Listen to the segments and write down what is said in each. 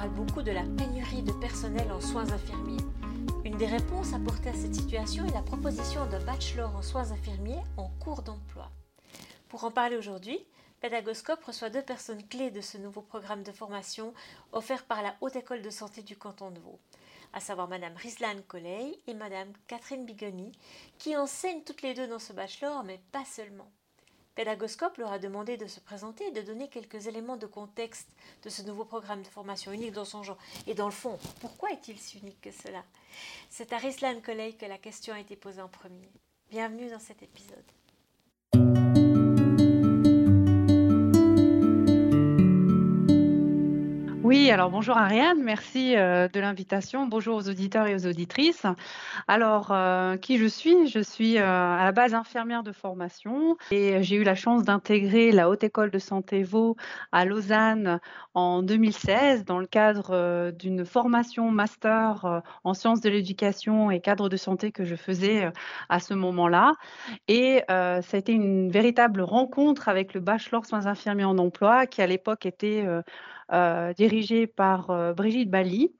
parle beaucoup de la pénurie de personnel en soins infirmiers. Une des réponses apportées à cette situation est la proposition d'un bachelor en soins infirmiers en cours d'emploi. Pour en parler aujourd'hui, Pédagoscope reçoit deux personnes clés de ce nouveau programme de formation offert par la Haute École de Santé du canton de Vaud, à savoir Madame Rislane Colley et Madame Catherine Bigoni, qui enseignent toutes les deux dans ce bachelor, mais pas seulement. Pédagoscope leur a demandé de se présenter et de donner quelques éléments de contexte de ce nouveau programme de formation unique dans son genre. Et dans le fond, pourquoi est-il si unique que cela? C'est à Rislan Colley que la question a été posée en premier. Bienvenue dans cet épisode. Oui, alors bonjour Ariane, merci euh, de l'invitation. Bonjour aux auditeurs et aux auditrices. Alors, euh, qui je suis? Je suis euh, à la base infirmière de formation et j'ai eu la chance d'intégrer la Haute École de Santé Vaud à Lausanne en 2016 dans le cadre d'une formation master en sciences de l'éducation et cadre de santé que je faisais à ce moment-là. Et ça a été une véritable rencontre avec le bachelor soins infirmiers en emploi qui à l'époque était euh, dirigée par euh, Brigitte Bali.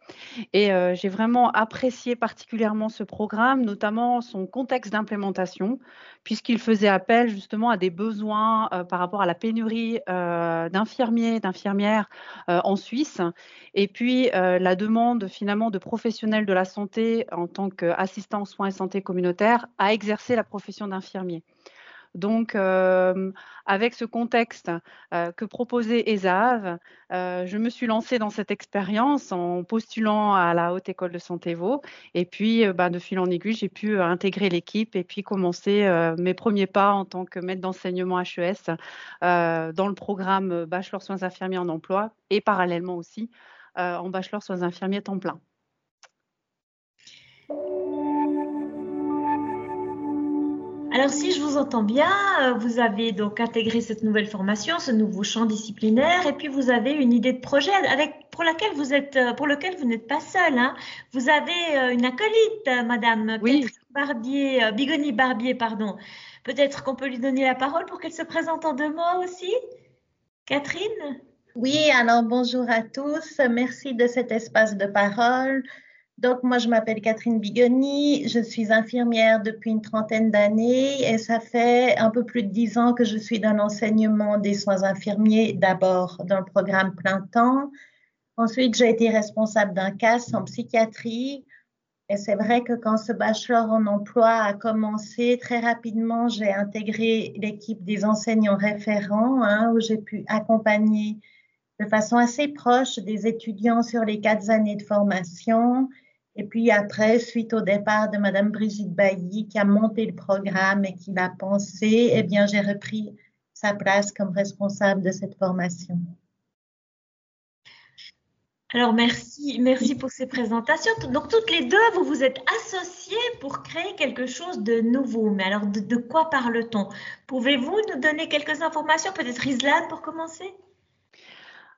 Et euh, j'ai vraiment apprécié particulièrement ce programme, notamment son contexte d'implémentation, puisqu'il faisait appel justement à des besoins par rapport à la pénurie d'infirmiers, d'infirmières en Suisse, et puis la demande finalement de professionnels de la santé en tant qu'assistants soins et santé communautaire à exercer la profession d'infirmier. Donc, avec ce contexte que proposait ESAV, je me suis lancée dans cette expérience en postulant à la Haute École de Santé Vaud. Et puis, bah, de fil en aiguille, j'ai pu intégrer l'équipe et puis commencer mes premiers pas en tant que maître d'enseignement HES dans le programme Bachelor Soins infirmiers en emploi et parallèlement aussi en Bachelor Soins infirmiers temps plein. Alors, si je vous entends bien, euh, vous avez donc intégré cette nouvelle formation, ce nouveau champ disciplinaire, et puis vous avez une idée de projet avec, pour laquelle vous êtes, euh, pour lequel vous n'êtes pas seul. Hein. Vous avez euh, une acolyte, Madame oui. Barbier, Bigoni Barbier, pardon. Peut-être qu'on peut lui donner la parole pour qu'elle se présente en deux mots aussi. Catherine? Oui, alors bonjour à tous. Merci de cet espace de parole. Donc, moi, je m'appelle Catherine Bigoni, je suis infirmière depuis une trentaine d'années et ça fait un peu plus de dix ans que je suis dans l'enseignement des soins infirmiers, d'abord dans le programme plein temps. Ensuite, j'ai été responsable d'un CAS en psychiatrie. Et c'est vrai que quand ce bachelor en emploi a commencé, très rapidement, j'ai intégré l'équipe des enseignants référents, hein, où j'ai pu accompagner de façon assez proche des étudiants sur les quatre années de formation et puis après, suite au départ de Madame Brigitte Bailly, qui a monté le programme et qui l'a pensé, eh bien, j'ai repris sa place comme responsable de cette formation. Alors, merci, merci pour ces présentations. Donc, toutes les deux, vous vous êtes associées pour créer quelque chose de nouveau. Mais alors, de, quoi parle-t-on? Pouvez-vous nous donner quelques informations? Peut-être Islam pour commencer?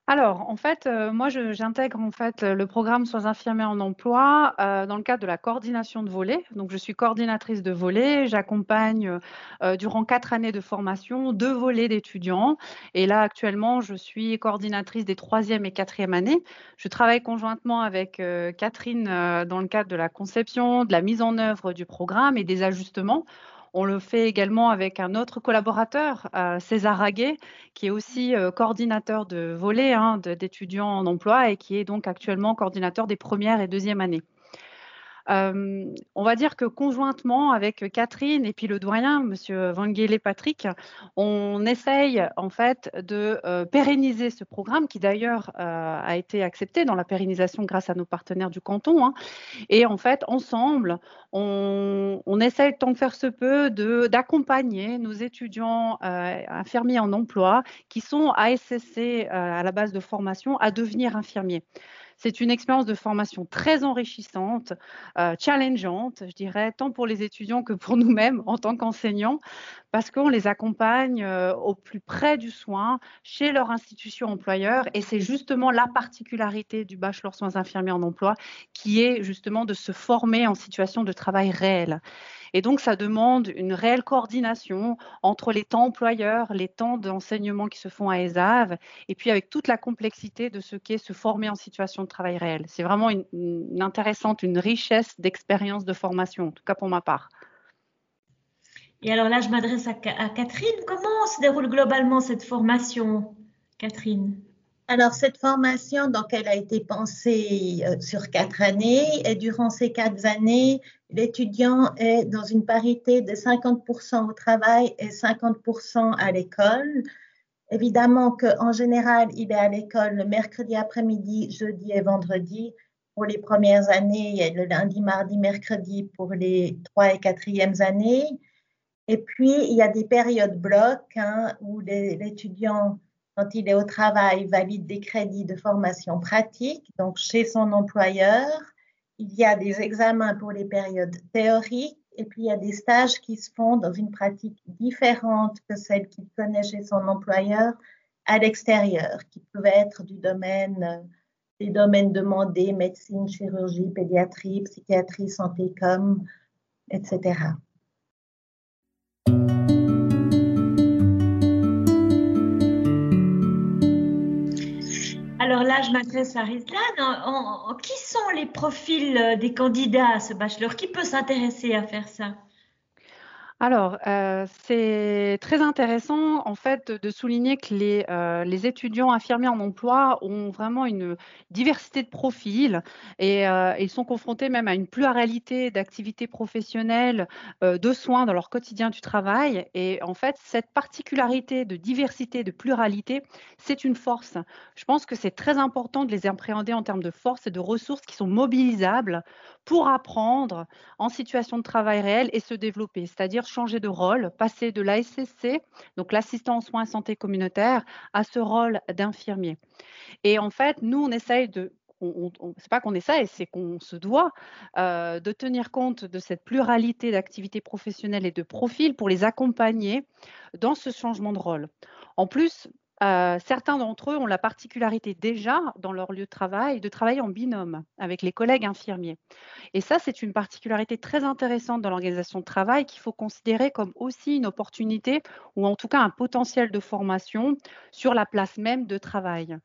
Alors, en fait, euh, moi, j'intègre en fait le programme Soins infirmiers en emploi euh, dans le cadre de la coordination de volets. Donc, je suis coordinatrice de volets. J'accompagne euh, durant quatre années de formation deux volets d'étudiants. Et là, actuellement, je suis coordinatrice des troisième et quatrième années. Je travaille conjointement avec Catherine dans le cadre de la conception, de la mise en œuvre du programme et des ajustements on le fait également avec un autre collaborateur, euh, César Raguet, qui est aussi euh, coordinateur de volet hein, d'étudiants en emploi et qui est donc actuellement coordinateur des premières et deuxièmes années on va dire que conjointement avec Catherine et puis le doyen, Monsieur Vanguele Patrick, on essaye en fait de pérenniser ce programme qui d'ailleurs a été accepté dans la pérennisation grâce à nos partenaires du canton. Hein. Et en fait, ensemble, on, on, essaye tant de faire se peut d'accompagner nos étudiants infirmiers en emploi qui sont ASSC à la base de formation à devenir infirmiers. C'est une expérience de formation très enrichissante, euh, challengeante, je dirais, tant pour les étudiants que pour nous-mêmes en tant qu'enseignants, parce qu'on les accompagne euh, au plus près du soin chez leur institution employeur. Et c'est justement la particularité du bachelor soins infirmiers en emploi qui est justement de se former en situation de travail réel. Et donc, ça demande une réelle coordination entre les temps employeurs, les temps d'enseignement qui se font à ESAV, et puis avec toute la complexité de ce qu'est se former en situation de travail réel. C'est vraiment une, intéressante, une richesse d'expérience de formation, en tout cas pour ma part. Et alors là, je m'adresse à, Catherine. Comment se déroule globalement cette formation, Catherine? Alors, cette formation, donc, elle a été pensée euh, sur quatre années et durant ces quatre années, l'étudiant est dans une parité de 50% au travail et 50% à l'école. Évidemment qu'en général, il est à l'école le mercredi après-midi, jeudi et vendredi pour les premières années et le lundi, mardi, mercredi pour les trois et quatrièmes années. Et puis, il y a des périodes blocs hein, où l'étudiant quand il est au travail, valide des crédits de formation pratique, donc chez son employeur. Il y a des examens pour les périodes théoriques et puis il y a des stages qui se font dans une pratique différente que celle qu'il connaît chez son employeur à l'extérieur, qui peuvent être du domaine des domaines demandés, médecine, chirurgie, pédiatrie, psychiatrie, santé com, etc. Alors là, je m'adresse à Rizlan. Qui sont les profils euh, des candidats à ce bachelor? Qui peut s'intéresser à faire ça? Alors, euh, c'est très intéressant en fait de souligner que les, euh, les, étudiants infirmiers en emploi ont vraiment une diversité de profils et euh, ils sont confrontés même à une pluralité d'activités professionnelles, de soins dans leur quotidien du travail. Et en fait, cette particularité de diversité, de pluralité, c'est une force. Je pense que c'est très important de les appréhender en termes de force et de ressources qui sont mobilisables pour apprendre en situation de travail réel et se développer, c'est-à-dire changer de rôle, passer de l'ASSC, donc l'assistant en soins santé communautaire, à ce rôle d'infirmier. Et en fait, nous, on essaye de c'est pas qu'on essaye, c'est qu'on se doit euh, de tenir compte de cette pluralité d'activités professionnelles et de profils pour les accompagner dans ce changement de rôle. En plus, euh, certains d'entre eux ont la particularité déjà dans leur lieu de travail de travailler en binôme avec les collègues infirmiers. Et ça, c'est une particularité très intéressante dans l'organisation de travail qu'il faut considérer comme aussi une opportunité ou en tout cas un potentiel de formation sur la place même de travail.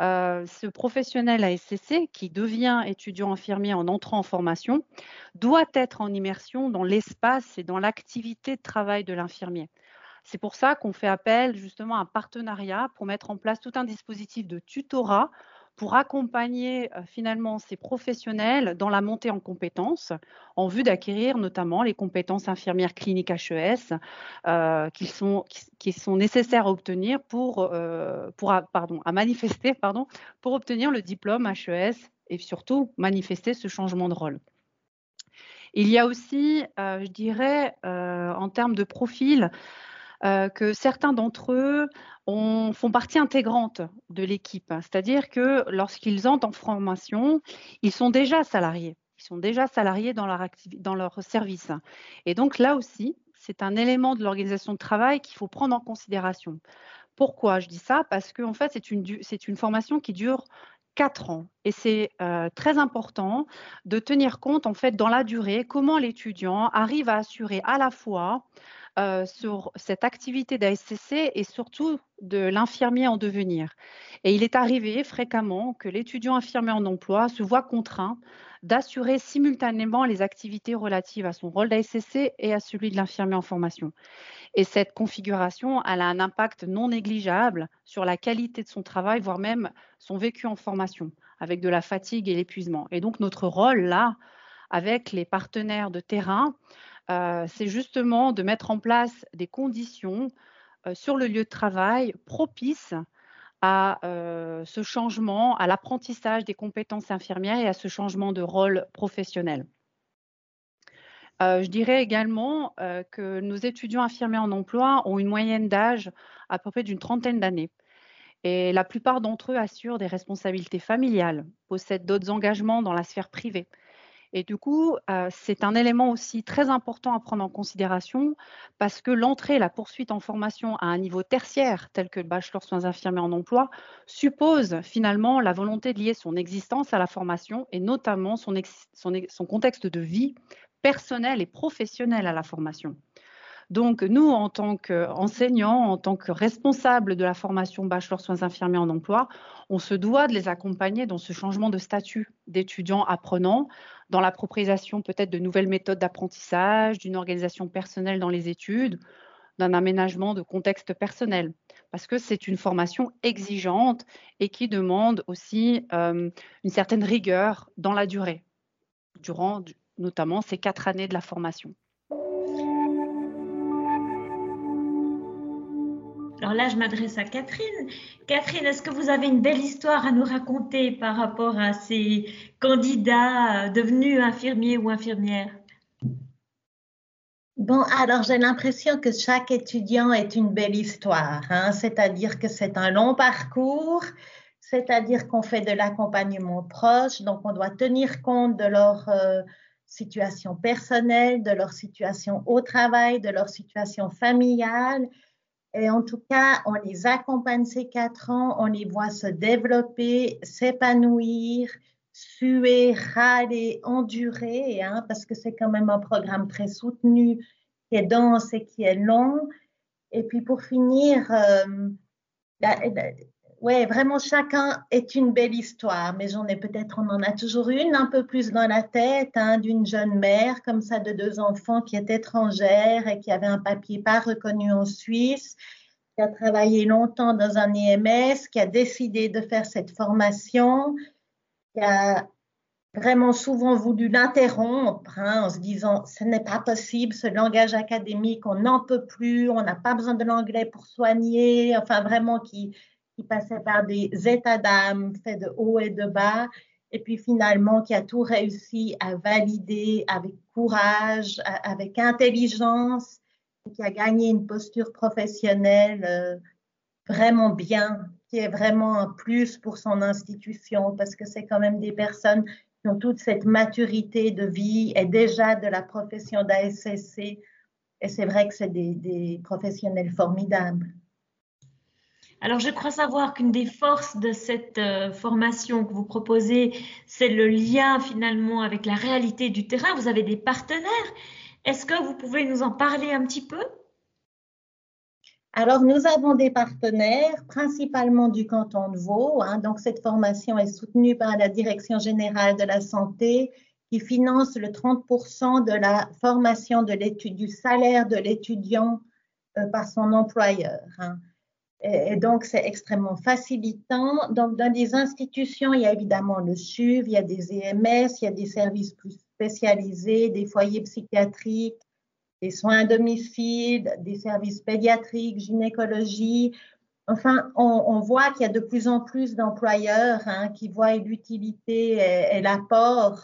Euh, ce professionnel à SCC qui devient étudiant infirmier en entrant en formation doit être en immersion dans l'espace et dans l'activité de travail de l'infirmier. C'est pour ça qu'on fait appel justement à un partenariat pour mettre en place tout un dispositif de tutorat pour accompagner euh, finalement ces professionnels dans la montée en compétences en vue d'acquérir notamment les compétences infirmières cliniques HES euh, qui, sont, nécessaires à obtenir pour, euh, pour pardon, à manifester pardon, pour obtenir le diplôme HES et surtout manifester ce changement de rôle. Il y a aussi, je dirais, en termes de profil, euh, que certains d'entre eux font partie intégrante de l'équipe. C'est-à-dire que lorsqu'ils entrent en formation, ils sont déjà salariés. Ils sont déjà salariés dans leur, service. Et donc là aussi, c'est un élément de l'organisation de travail qu'il faut prendre en considération. Pourquoi je dis ça? Parce qu'en fait, c'est une, une formation qui dure quatre ans. Et c'est euh, très important de tenir compte, en fait, dans la durée, comment l'étudiant arrive à assurer à la fois euh, sur cette activité d'ASCC et surtout de l'infirmier en devenir. Et il est arrivé fréquemment que l'étudiant infirmier en emploi se voit contraint d'assurer simultanément les activités relatives à son rôle d'ASCC et à celui de l'infirmier en formation. Et cette configuration, elle a un impact non négligeable sur la qualité de son travail, voire même son vécu en formation, avec de la fatigue et l'épuisement. Et donc notre rôle là, avec les partenaires de terrain, c'est justement de mettre en place des conditions euh, sur le lieu de travail propices à euh, ce changement, à l'apprentissage des compétences infirmières et à ce changement de rôle professionnel. je dirais également que nos étudiants infirmiers en emploi ont une moyenne d'âge à peu près d'une trentaine d'années. Et la plupart d'entre eux assurent des responsabilités familiales, possèdent d'autres engagements dans la sphère privée, et du coup, euh, c'est un élément aussi très important à prendre en considération parce que l'entrée la poursuite en formation à un niveau tertiaire, tel que le bachelor soins infirmiers en emploi, suppose finalement la volonté de lier son existence à la formation et notamment son, son contexte de vie personnel et professionnel à la formation. Donc, nous, en tant qu'enseignants, en tant que responsables de la formation bachelor soins infirmiers en emploi, on se doit de les accompagner dans ce changement de statut d'étudiants apprenants, dans l'appropriation peut-être de nouvelles méthodes d'apprentissage, d'une organisation personnelle dans les études, d'un aménagement de contexte personnel, parce que c'est une formation exigeante et qui demande aussi euh, une certaine rigueur dans la durée, durant notamment ces quatre années de la formation. Alors là, je m'adresse à Catherine. Catherine, est-ce que vous avez une belle histoire à nous raconter par rapport à ces candidats devenus infirmiers ou infirmières? Bon, alors j'ai l'impression que chaque étudiant est une belle histoire, hein. c'est-à-dire que c'est un long parcours, c'est-à-dire qu'on fait de l'accompagnement proche, donc on doit tenir compte de leur euh, situation personnelle, de leur situation au travail, de leur situation familiale. Et en tout cas, on les accompagne ces quatre ans, on les voit se développer, s'épanouir, suer, râler, endurer, hein, parce que c'est quand même un programme très soutenu, qui est dense et qui est long. Et puis pour finir, euh, ouais, vraiment chacun est une belle histoire, mais j'en ai peut-être, on en a toujours une un peu plus dans la tête, hein, d'une jeune mère comme ça de deux enfants qui est étrangère et qui avait un papier pas reconnu en Suisse, qui a travaillé longtemps dans un EMS, qui a décidé de faire cette formation, qui a vraiment souvent voulu l'interrompre hein, en se disant ce n'est pas possible, ce langage académique, on n'en peut plus, on n'a pas besoin de l'anglais pour soigner, enfin vraiment qui qui passait par des états d'âme faits de haut et de bas, et puis finalement qui a tout réussi à valider avec courage, avec intelligence, et qui a gagné une posture professionnelle euh, vraiment bien, qui est vraiment un plus pour son institution, parce que c'est quand même des personnes qui ont toute cette maturité de vie et déjà de la profession d'ASSC. Et c'est vrai que c'est des, des professionnels formidables. Alors, je crois savoir qu'une des forces de cette euh, formation que vous proposez, c'est le lien finalement avec la réalité du terrain. Vous avez des partenaires. Est-ce que vous pouvez nous en parler un petit peu? Alors, nous avons des partenaires, principalement du canton de Vaud. Hein. donc, cette formation est soutenue par la Direction générale de la santé qui finance le 30% de la formation de l'étude, du salaire de l'étudiant euh, par son employeur. Hein. Et, donc, c'est extrêmement facilitant. Donc, dans les institutions, il y a évidemment le SUV, il y a des EMS, il y a des services plus spécialisés, des foyers psychiatriques, des soins à domicile, des services pédiatriques, gynécologie. Enfin, on, voit qu'il y a de plus en plus d'employeurs hein, qui voient l'utilité et l'apport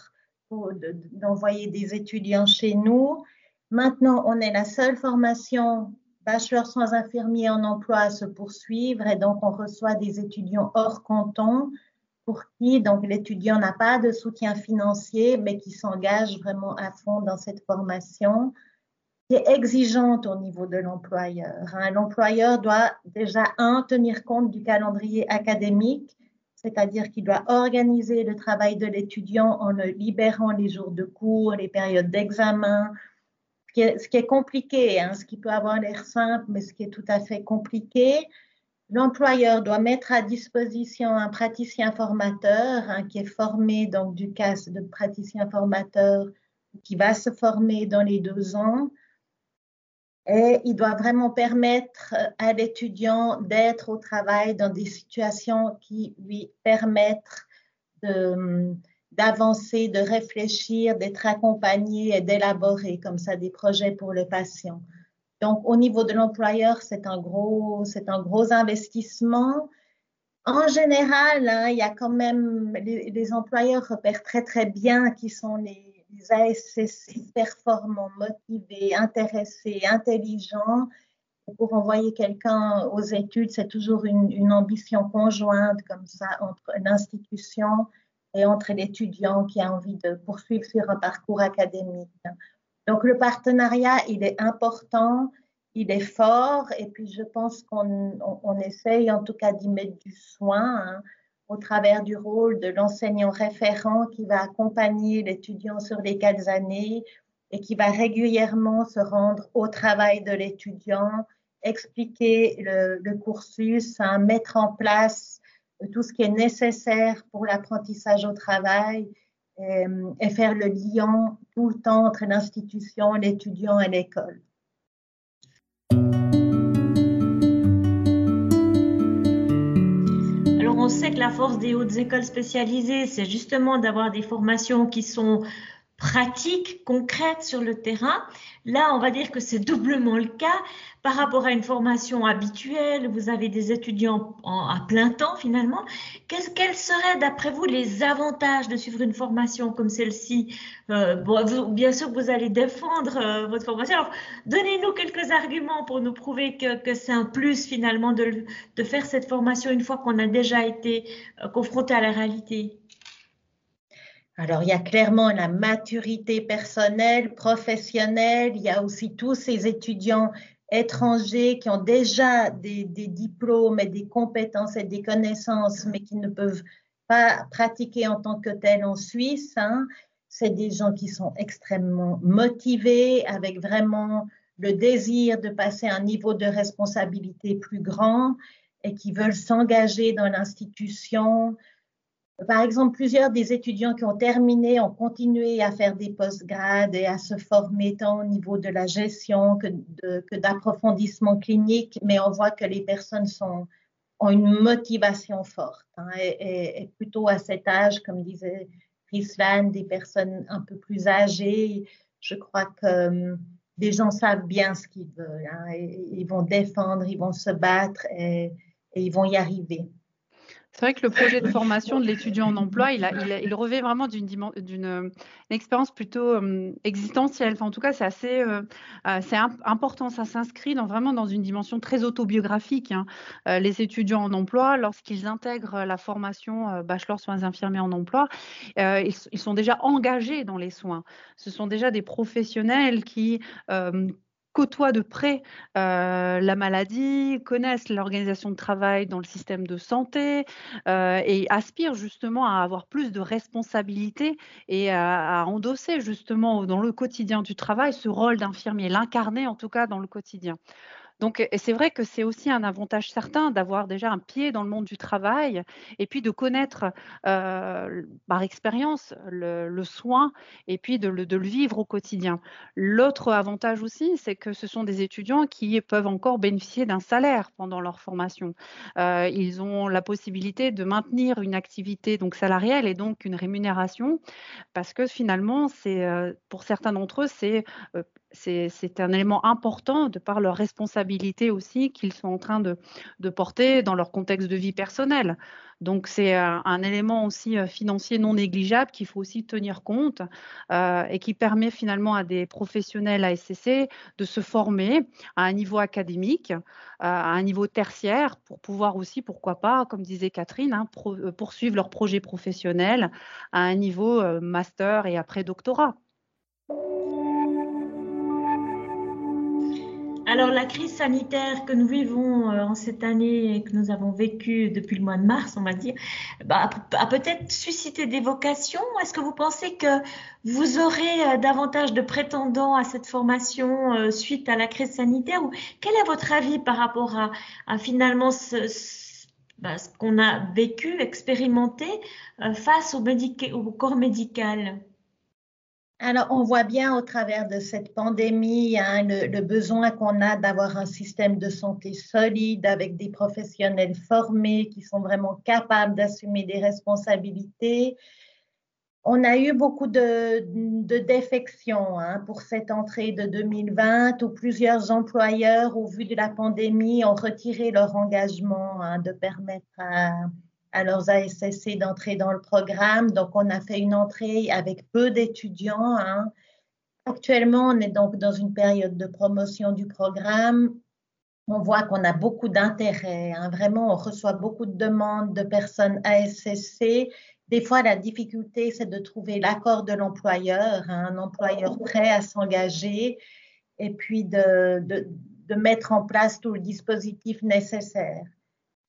d'envoyer des étudiants chez nous. Maintenant, on est la seule formation bachelor soins infirmiers en emploi à se poursuivre et donc on reçoit des étudiants hors canton pour qui donc l'étudiant n'a pas de soutien financier mais qui s'engage vraiment à fond dans cette formation qui est exigeante au niveau de l'employeur. Hein. L'employeur doit déjà un tenir compte du calendrier académique, c'est-à-dire qu'il doit organiser le travail de l'étudiant en libérant les jours de cours, les périodes d'examen, ce qui est compliqué, hein, ce qui peut avoir l'air simple, mais ce qui est tout à fait compliqué. L'employeur doit mettre à disposition un praticien formateur hein, qui est formé donc du CAS de praticien formateur qui va se former dans les deux ans. Et il doit vraiment permettre à l'étudiant d'être au travail dans des situations qui lui permettent de, d'avancer, de réfléchir, d'être accompagné et d'élaborer comme ça des projets pour le patient. Donc, au niveau de l'employeur, c'est un gros, c'est un gros investissement. En général, hein, il y a quand même les, employeurs repèrent très très bien qui sont les, les ASCC performants, motivés, intéressés, intelligents. pour envoyer quelqu'un aux études, c'est toujours une, une ambition conjointe comme ça entre l'institution et entre l'étudiant qui a envie de poursuivre sur un parcours académique. Donc le partenariat, il est important, il est fort, et puis je pense qu'on on, essaye en tout cas d'y mettre du soin hein, au travers du rôle de l'enseignant référent qui va accompagner l'étudiant sur les quatre années et qui va régulièrement se rendre au travail de l'étudiant, expliquer le, cursus, hein, mettre en place tout ce qui est nécessaire pour l'apprentissage au travail et, et, faire le lien tout le temps entre l'institution, l'étudiant et l'école. Alors on sait que la force des hautes écoles spécialisées, c'est justement d'avoir des formations qui sont pratiques, concrètes sur le terrain. Là, on va dire que c'est doublement le cas par rapport à une formation habituelle. Vous avez des étudiants à plein temps finalement. quels seraient, d'après vous, les avantages de suivre une formation comme celle-ci? Euh, Bien sûr que vous allez défendre euh, votre formation. Alors, donnez-nous quelques arguments pour nous prouver que, c'est un plus finalement de, de, faire cette formation une fois qu'on a déjà été euh, confronté à la réalité. Alors, il y a clairement la maturité personnelle, professionnelle. Il y a aussi tous ces étudiants étrangers qui ont déjà des, diplômes et des compétences et des connaissances, mais qui ne peuvent pas pratiquer en tant que tels en Suisse. Hein. C'est des gens qui sont extrêmement motivés, avec vraiment le désir de passer à un niveau de responsabilité plus grand et qui veulent s'engager dans l'institution, par exemple, plusieurs des étudiants qui ont terminé ont continué à faire des postgrades et à se former tant au niveau de la gestion que, d'approfondissement clinique, mais on voit que les personnes sont, ont une motivation forte. Hein, et, plutôt à cet âge, comme disait Rislan, des personnes un peu plus âgées, je crois que hum, des gens savent bien ce qu'ils veulent. Hein, ils vont défendre, ils vont se battre et ils vont y arriver. C'est vrai que le projet de formation de l'étudiant en emploi, il, revêt vraiment d'une euh, expérience plutôt euh, existentielle. En tout cas, c'est assez euh, important. Ça s'inscrit vraiment dans une dimension très autobiographique. Hein. les étudiants en emploi, lorsqu'ils intègrent la formation bachelor soins infirmiers en emploi, ils, sont déjà engagés dans les soins. Ce sont déjà des professionnels qui côtoient de près euh, la maladie, connaissent l'organisation de travail dans le système de santé euh, et aspirent justement à avoir plus de responsabilités et à, endosser justement dans le quotidien du travail ce rôle d'infirmier, l'incarner en tout cas dans le quotidien. Donc, c'est vrai que c'est aussi un avantage certain d'avoir déjà un pied dans le monde du travail et puis de connaître euh, par expérience le, soin et puis de le, vivre au quotidien. L'autre avantage aussi, c'est que ce sont des étudiants qui peuvent encore bénéficier d'un salaire pendant leur formation. Euh, ils ont la possibilité de maintenir une activité donc salariale et donc une rémunération parce que finalement, c'est euh, pour certains d'entre eux, c'est c'est un élément important de par leur responsabilité aussi qu'ils sont en train de, porter dans leur contexte de vie personnelle. Donc c'est un, élément aussi euh, financier non négligeable qu'il faut aussi tenir compte euh, et qui permet finalement à des professionnels à SCC de se former à un niveau académique, euh, à un niveau tertiaire pour pouvoir aussi, pourquoi pas, comme disait Catherine, hein, poursuivre leur projet professionnel à un niveau master et après doctorat. Alors la crise sanitaire que nous vivons euh, en cette année et que nous avons vécue depuis le mois de mars, on va dire, bah, a peut-être suscité des vocations. Est-ce que vous pensez que vous aurez euh, davantage de prétendants à cette formation euh, suite à la crise sanitaire? Ou quel est votre avis par rapport à, finalement bah, ce, qu'on a vécu, expérimenté face au, au corps médical? Alors, on voit bien au travers de cette pandémie hein, le, besoin qu'on a d'avoir un système de santé solide avec des professionnels formés qui sont vraiment capables d'assumer des responsabilités. On a eu beaucoup de, défections hein, pour cette entrée de 2020 où plusieurs employeurs, au vu de la pandémie, ont retiré leur engagement hein, de permettre à à leurs ASSC d'entrer dans le programme. Donc, on a fait une entrée avec peu d'étudiants. Hein. Actuellement, on est donc dans une période de promotion du programme. On voit qu'on a beaucoup d'intérêt. Hein. Vraiment, on reçoit beaucoup de demandes de personnes ASSC. Des fois, la difficulté, c'est de trouver l'accord de l'employeur, hein, un employeur prêt à s'engager et puis de, mettre en place tout le dispositif nécessaire.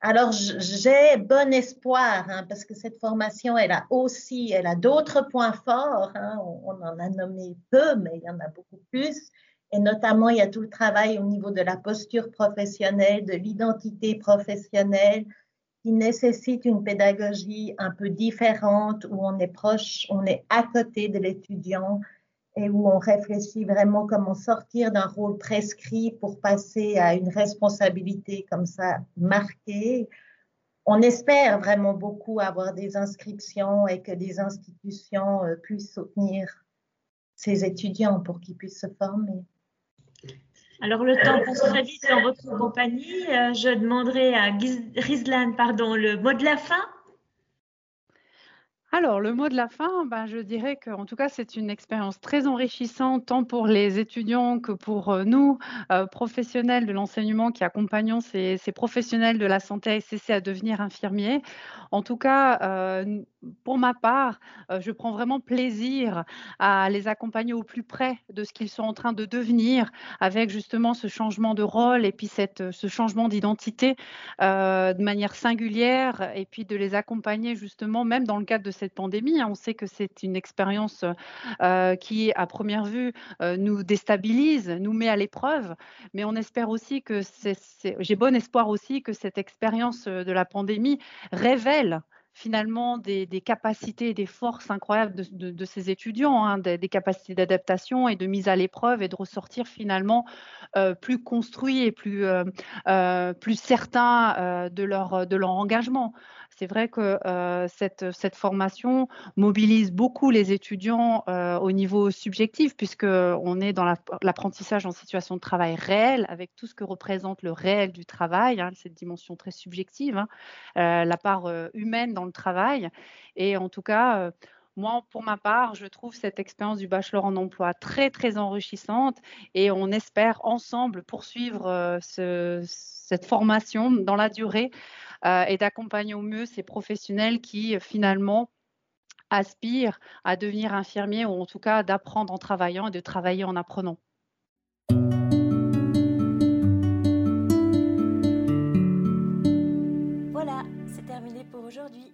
Alors, j'ai bon espoir, hein, parce que cette formation, elle a aussi, elle a d'autres points forts. Hein. on, en a nommé peu, mais il y en a beaucoup plus. Et notamment, il y a tout le travail au niveau de la posture professionnelle, de l'identité professionnelle, qui nécessite une pédagogie un peu différente, où on est proche, on est à côté de l'étudiant et où on réfléchit vraiment comment sortir d'un rôle prescrit pour passer à une responsabilité comme ça marquée. On espère vraiment beaucoup avoir des inscriptions et que des institutions euh, puissent soutenir ces étudiants pour qu'ils puissent se former. Alors, le temps passe très vite en votre compagnie. Euh, je demanderai à Rizlan pardon, le mot de la fin. Alors, le mot de la fin, ben, je dirais qu'en tout cas, c'est une expérience très enrichissante, tant pour les étudiants que pour euh, nous, euh, professionnels de l'enseignement qui accompagnons ces, professionnels de la santé ASCC à devenir infirmiers. En tout cas, euh, pour ma part, je prends vraiment plaisir à les accompagner au plus près de ce qu'ils sont en train de devenir, avec justement ce changement de rôle et puis cette, ce changement d'identité de manière singulière, et puis de les accompagner justement, même dans le cadre de cette pandémie. Hein. On sait que c'est une expérience euh, qui, à première vue, euh, nous déstabilise, nous met à l'épreuve, mais on espère aussi que j'ai bon espoir aussi que cette expérience euh, de la pandémie révèle finalement des, capacités et des forces incroyables de, ces étudiants, hein, des, capacités d'adaptation et de mise à l'épreuve et de ressortir finalement plus construits et plus, plus certains de, leur, de leur engagement c'est vrai que cette, cette, formation mobilise beaucoup les étudiants au niveau subjectif, puisqu'on est dans l'apprentissage en situation de travail réel, avec tout ce que représente le réel du travail, hein, cette dimension très subjective, hein, la part humaine dans le travail. Et en tout cas, moi, pour ma part, je trouve cette expérience du bachelor en emploi très, très enrichissante et on espère ensemble poursuivre cette formation dans la durée euh, et d'accompagner au mieux ces professionnels qui euh, finalement aspirent à devenir infirmiers ou en tout cas d'apprendre en travaillant et de travailler en apprenant. Voilà, c'est terminé pour aujourd'hui.